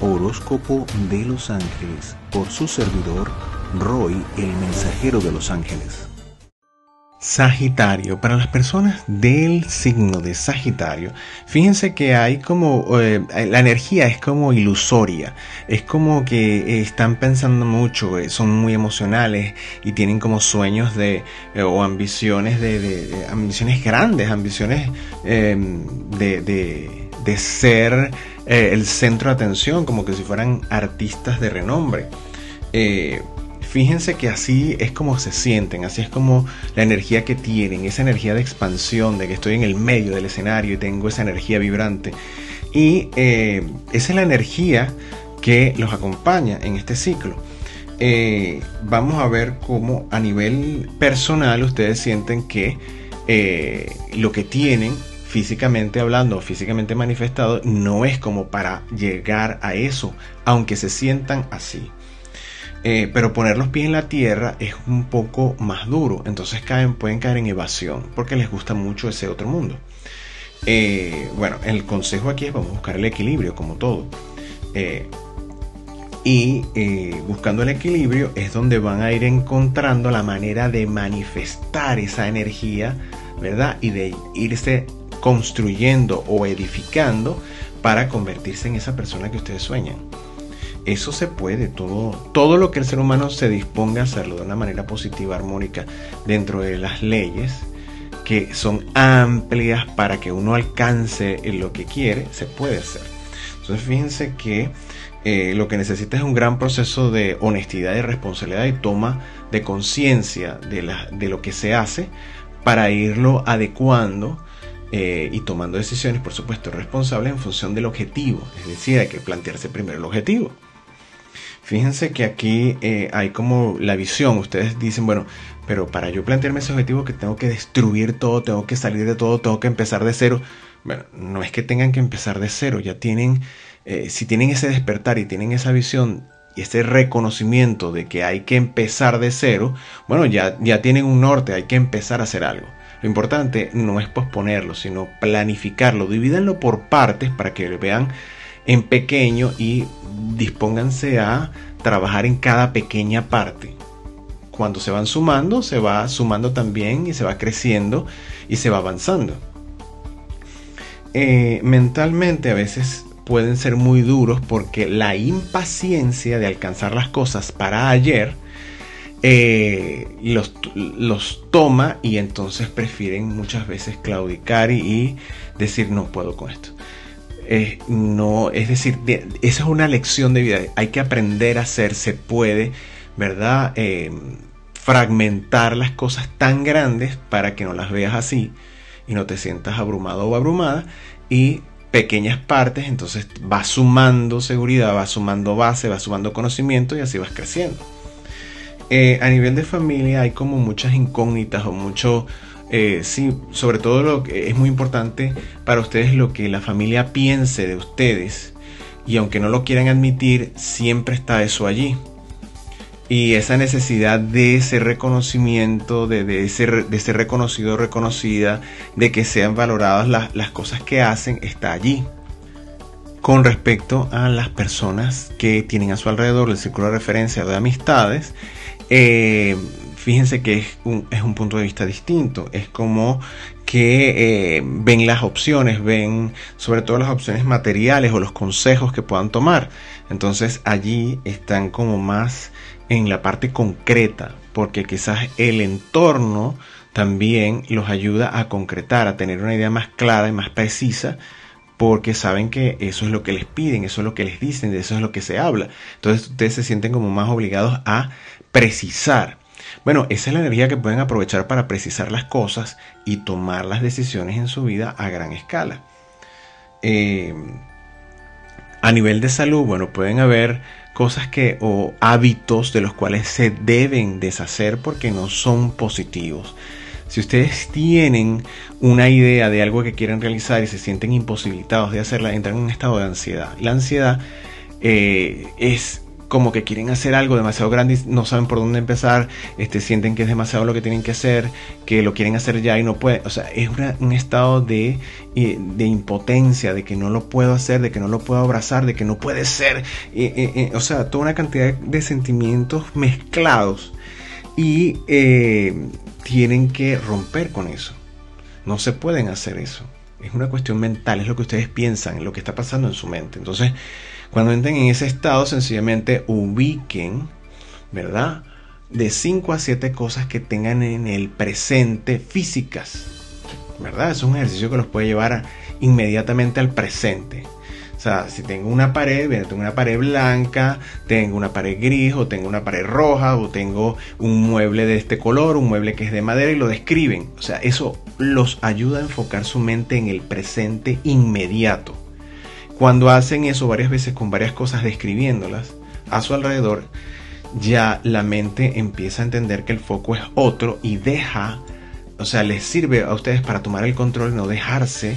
Horóscopo de los Ángeles por su servidor Roy, el mensajero de los ángeles. Sagitario, para las personas del signo de Sagitario, fíjense que hay como, eh, la energía es como ilusoria, es como que están pensando mucho, eh, son muy emocionales y tienen como sueños de, eh, o ambiciones de, ambiciones grandes, ambiciones em, de, de, ser el centro de atención, como que si fueran artistas de renombre. Fíjense que así es como se sienten, así es como la energía que tienen, esa energía de expansión, de que estoy en el medio del escenario y tengo esa energía vibrante. Y eh, esa es la energía que los acompaña en este ciclo. Eh, vamos a ver cómo a nivel personal ustedes sienten que eh, lo que tienen físicamente hablando, físicamente manifestado, no es como para llegar a eso, aunque se sientan así. Eh, pero poner los pies en la tierra es un poco más duro, entonces caen, pueden caer en evasión porque les gusta mucho ese otro mundo. Eh, bueno, el consejo aquí es vamos a buscar el equilibrio como todo. Eh, y buscando el equilibrio es donde van a ir encontrando la manera de manifestar esa energía, ¿verdad? Y de irse construyendo o edificando para convertirse en esa persona que ustedes sueñan. Eso se puede, todo, todo lo que el ser humano se disponga a hacerlo de una manera positiva, armónica, dentro de las leyes, que son amplias para que uno alcance lo que quiere, se puede hacer. Entonces fíjense que eh, lo que necesita es un gran proceso de honestidad y responsabilidad y toma de conciencia de, de, lo que se hace para irlo adecuando eh, y tomando decisiones, por supuesto, responsables en función del objetivo. Es decir, hay que plantearse primero el objetivo. Fíjense que aquí eh, hay como la visión. Ustedes dicen, bueno, pero para yo plantearme ese objetivo que tengo que destruir todo, tengo que salir de todo, tengo que empezar de cero. Bueno, no es que tengan que empezar de cero, ya tienen, eh, si tienen ese despertar y tienen esa visión y ese reconocimiento de que hay que empezar de cero, bueno, ya, ya tienen un norte, hay que empezar a hacer algo. Lo importante no es posponerlo, sino planificarlo, divídanlo por partes para que vean en pequeño y dispónganse a trabajar en cada pequeña parte. Cuando se van sumando, se va sumando también y se va creciendo y se va avanzando. Eh, mentalmente a veces pueden ser muy duros porque la impaciencia de alcanzar las cosas para ayer eh, los, los, toma y entonces prefieren muchas veces claudicar y decir no puedo con esto no, es decir, esa es una lección de vida. Hay que aprender a hacer, se puede, ¿verdad? Em, fragmentar las cosas tan grandes para que no las veas así y no te sientas abrumado o abrumada y pequeñas partes, entonces vas sumando seguridad, vas sumando base, vas sumando conocimiento y así vas creciendo. Eh, a nivel de familia hay como muchas incógnitas o mucho, eh, sí, sobre todo lo que es muy importante para ustedes lo que la familia piense de ustedes. Y aunque no lo quieran admitir, siempre está eso allí. Y esa necesidad de ese reconocimiento, de, de, ser, de ser reconocido reconocida, de que sean valoradas las, las cosas que hacen, está allí. Con respecto a las personas que tienen a su alrededor el círculo de referencia de amistades, eh, fíjense que es un, punto de vista distinto. Es como que eh, ven las opciones, ven sobre todo las opciones materiales o los consejos que puedan tomar. Entonces allí están como más en la parte concreta, porque quizás el entorno también los ayuda a concretar, a tener una idea más clara y más precisa porque saben que eso es lo que les piden, eso es lo que les dicen, de eso es lo que se habla. Entonces ustedes se sienten como más obligados a precisar. Bueno, esa es la energía que pueden aprovechar para precisar las cosas y tomar las decisiones en su vida a gran escala. Eh, a nivel de salud, bueno, pueden haber cosas que o hábitos de los cuales se deben deshacer porque no son positivos. Si ustedes tienen una idea de algo que quieren realizar y se sienten imposibilitados de hacerla, entran en un estado de ansiedad. La ansiedad eh, es como que quieren hacer algo demasiado grande y no saben por dónde empezar, este, sienten que es demasiado lo que tienen que hacer, que lo quieren hacer ya y no pueden. O sea, es un estado de, de, impotencia, de que no lo puedo hacer, de que no lo puedo abrazar, de que no puede ser. o sea, toda una cantidad de sentimientos mezclados y eh, tienen que romper con eso. No se pueden hacer eso. Es una cuestión mental, es lo que ustedes piensan, lo que está pasando en su mente. Entonces, cuando entren en ese estado, sencillamente ubiquen, ¿verdad? De 5 a 7 cosas que tengan en el presente físicas. ¿Verdad? Es un ejercicio que los puede llevar inmediatamente al presente. O sea, si tengo una pared, tengo una pared blanca, tengo una pared gris, o tengo una pared roja, o tengo un mueble de este color, un mueble que es de madera y lo describen. O sea, eso los ayuda a enfocar su mente en el presente inmediato. Cuando hacen eso varias veces con varias cosas describiéndolas a su alrededor, ya la mente empieza a entender que el foco es otro y deja, o sea, les sirve a ustedes para tomar el control, no dejarse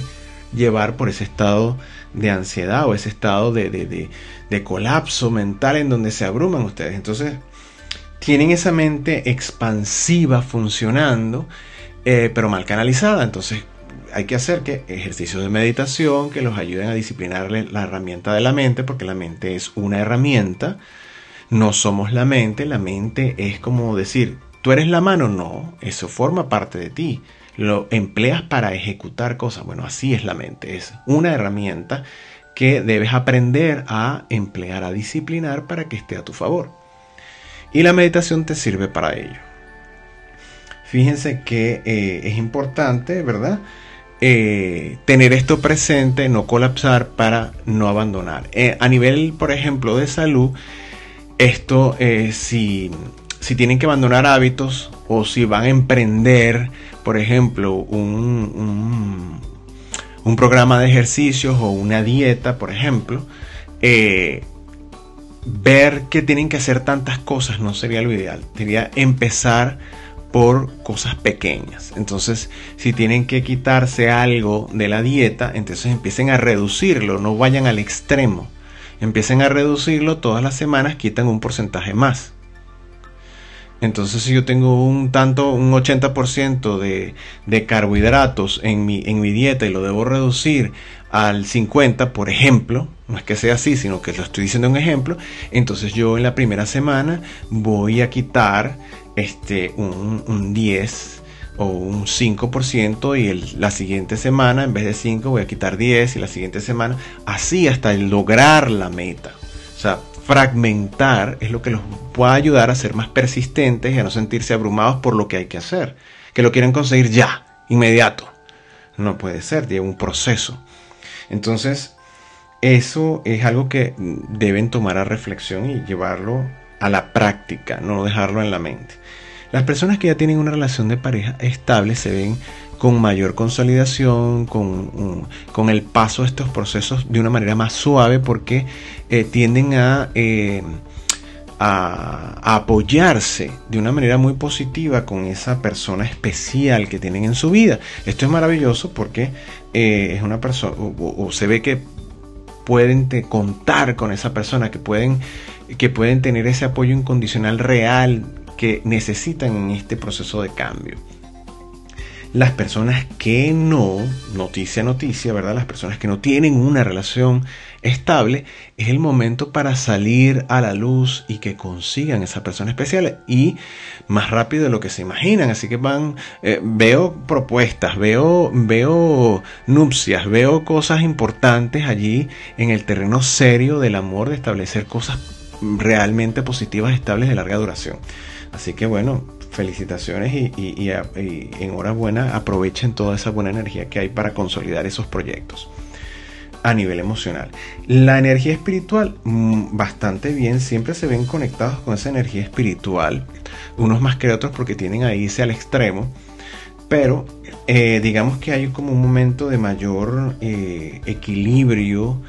llevar por ese estado de ansiedad o ese estado de, de, colapso mental en donde se abruman ustedes. Entonces, tienen esa mente expansiva funcionando, eh, pero mal canalizada. Entonces, hay que hacer que ejercicios de meditación que los ayuden a disciplinarle la herramienta de la mente, porque la mente es una herramienta. No somos la mente, la mente es como decir, tú eres la mano, no, eso forma parte de ti. Lo empleas para ejecutar cosas. Bueno, así es la mente, es una herramienta que debes aprender a emplear, a disciplinar para que esté a tu favor. Y la meditación te sirve para ello. Fíjense que eh, es importante, ¿verdad? Eh, tener esto presente, no colapsar para no abandonar. Eh, a nivel, por ejemplo, de salud, esto eh, si, si, tienen que abandonar hábitos o si van a emprender, por ejemplo, un, un, programa de ejercicios o una dieta, por ejemplo, ver que tienen que hacer tantas cosas no sería lo ideal. Sería empezar por cosas pequeñas. Entonces, si tienen que quitarse algo de la dieta, entonces empiecen a reducirlo, no vayan al extremo. Empiecen a reducirlo todas las semanas, quitan un porcentaje más. Entonces, si yo tengo un tanto, un 80% de, de carbohidratos en mi, en mi dieta y lo debo reducir al 50, por ejemplo, no es que sea así, sino que lo estoy diciendo un ejemplo, entonces yo en la primera semana voy a quitar este, un, 10 o un 5% y la siguiente semana en vez de 5 voy a quitar 10 y la siguiente semana así hasta lograr la meta. O sea, fragmentar es lo que los puede ayudar a ser más persistentes y a no sentirse abrumados por lo que hay que hacer. Que lo quieren conseguir ya, inmediato. No puede ser, lleva un proceso. Entonces, eso es algo que deben tomar a reflexión y llevarlo a la práctica, no dejarlo en la mente. Las personas que ya tienen una relación de pareja estable se ven con mayor consolidación, con, con el paso de estos procesos de una manera más suave porque eh, tienden eh, a, a, apoyarse de una manera muy positiva con esa persona especial que tienen en su vida. Esto es maravilloso porque eh, es una persona, o, se ve que pueden contar con esa persona, que pueden que pueden tener ese apoyo incondicional real que necesitan en este proceso de cambio. Las personas que no, noticia, noticia, ¿verdad? Las personas que no tienen una relación estable, es el momento para salir a la luz y que consigan esa persona especial y más rápido de lo que se imaginan. Así que van, eh, veo propuestas, veo, veo nupcias, veo cosas importantes allí en el terreno serio del amor, de establecer cosas realmente positivas, estables de larga duración. Así que bueno, felicitaciones y, enhorabuena, aprovechen toda esa buena energía que hay para consolidar esos proyectos a nivel emocional. La energía espiritual, mm, bastante bien, siempre se ven conectados con esa energía espiritual, unos más que otros porque tienen ahí ese al extremo, pero eh, digamos que hay como un momento de mayor eh, equilibrio,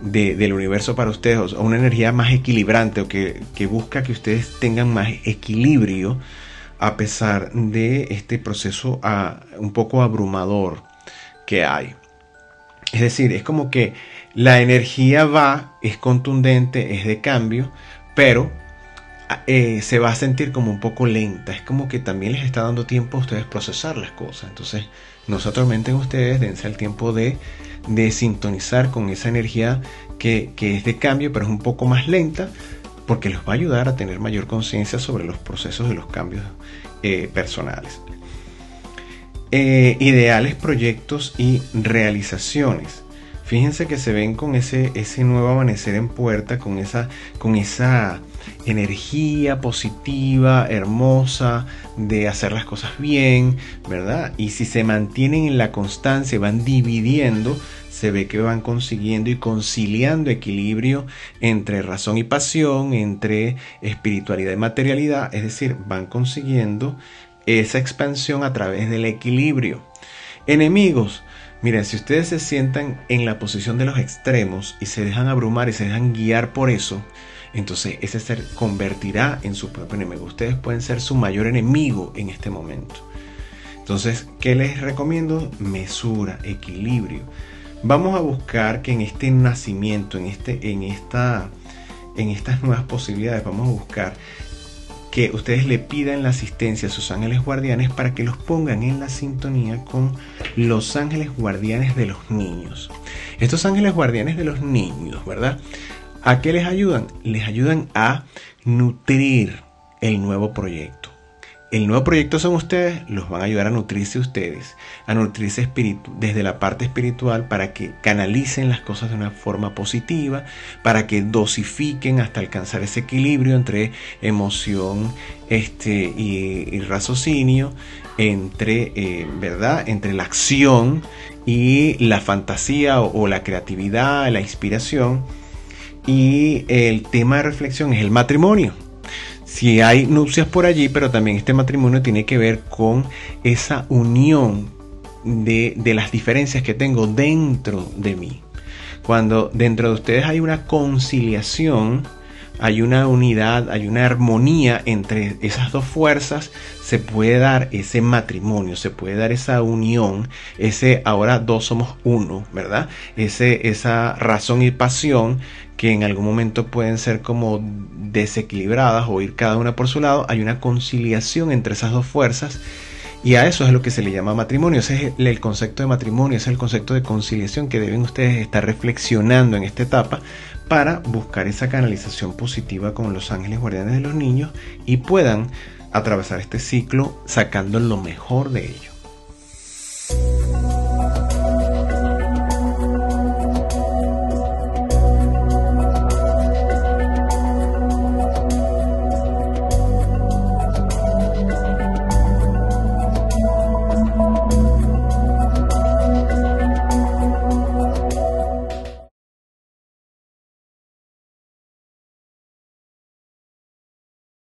del universo para ustedes, o una energía más equilibrante, o que, busca que ustedes tengan más equilibrio a pesar de este proceso ah, un poco abrumador que hay. Es decir, es como que la energía va, es contundente, es de cambio, pero eh, se va a sentir como un poco lenta. Es como que también les está dando tiempo a ustedes procesar las cosas. Entonces, nosotros menten ustedes, dense el tiempo de, de sintonizar con esa energía que, es de cambio, pero es un poco más lenta, porque les va a ayudar a tener mayor conciencia sobre los procesos de los cambios eh, personales. Eh, ideales, proyectos y realizaciones. Fíjense que se ven con ese, ese nuevo amanecer en puerta, con esa, con esa energía positiva, hermosa, de hacer las cosas bien, ¿verdad? Y si se mantienen en la constancia, van dividiendo, se ve que van consiguiendo y conciliando equilibrio entre razón y pasión, entre espiritualidad y materialidad, es decir, van consiguiendo esa expansión a través del equilibrio. Enemigos, Miren, si ustedes se sientan en la posición de los extremos y se dejan abrumar y se dejan guiar por eso, entonces ese ser convertirá en su propio enemigo. Ustedes pueden ser su mayor enemigo en este momento. Entonces, ¿qué les recomiendo? Mesura, equilibrio. Vamos a buscar que en este nacimiento, en, este, en, esta, en estas nuevas posibilidades, vamos a buscar que ustedes le pidan la asistencia a sus ángeles guardianes para que los pongan en la sintonía con los ángeles guardianes de los niños. Estos ángeles guardianes de los niños, ¿verdad? ¿A qué les ayudan? Les ayudan a nutrir el nuevo proyecto el nuevo proyecto son ustedes, los van a ayudar a nutrirse ustedes, a nutrirse desde la parte espiritual para que canalicen las cosas de una forma positiva, para que dosifiquen hasta alcanzar ese equilibrio entre emoción este, y, raciocinio, entre, eh, ¿verdad? entre la acción y la fantasía o la creatividad, la inspiración. Y el tema de reflexión es el matrimonio si hay nupcias por allí, pero también este matrimonio tiene que ver con esa unión de, las diferencias que tengo dentro de mí. Cuando dentro de ustedes hay una conciliación, hay una unidad, hay una armonía entre esas dos fuerzas, se puede dar ese matrimonio, se puede dar esa unión, ese ahora dos somos uno, ¿verdad? Ese, esa razón y pasión que en algún momento pueden ser como desequilibradas o ir cada una por su lado, hay una conciliación entre esas dos fuerzas y a eso es lo que se le llama matrimonio. Ese es el concepto de matrimonio, ese es el concepto de conciliación que deben ustedes estar reflexionando en esta etapa para buscar esa canalización positiva con los ángeles guardianes de los niños y puedan atravesar este ciclo sacando lo mejor de ellos.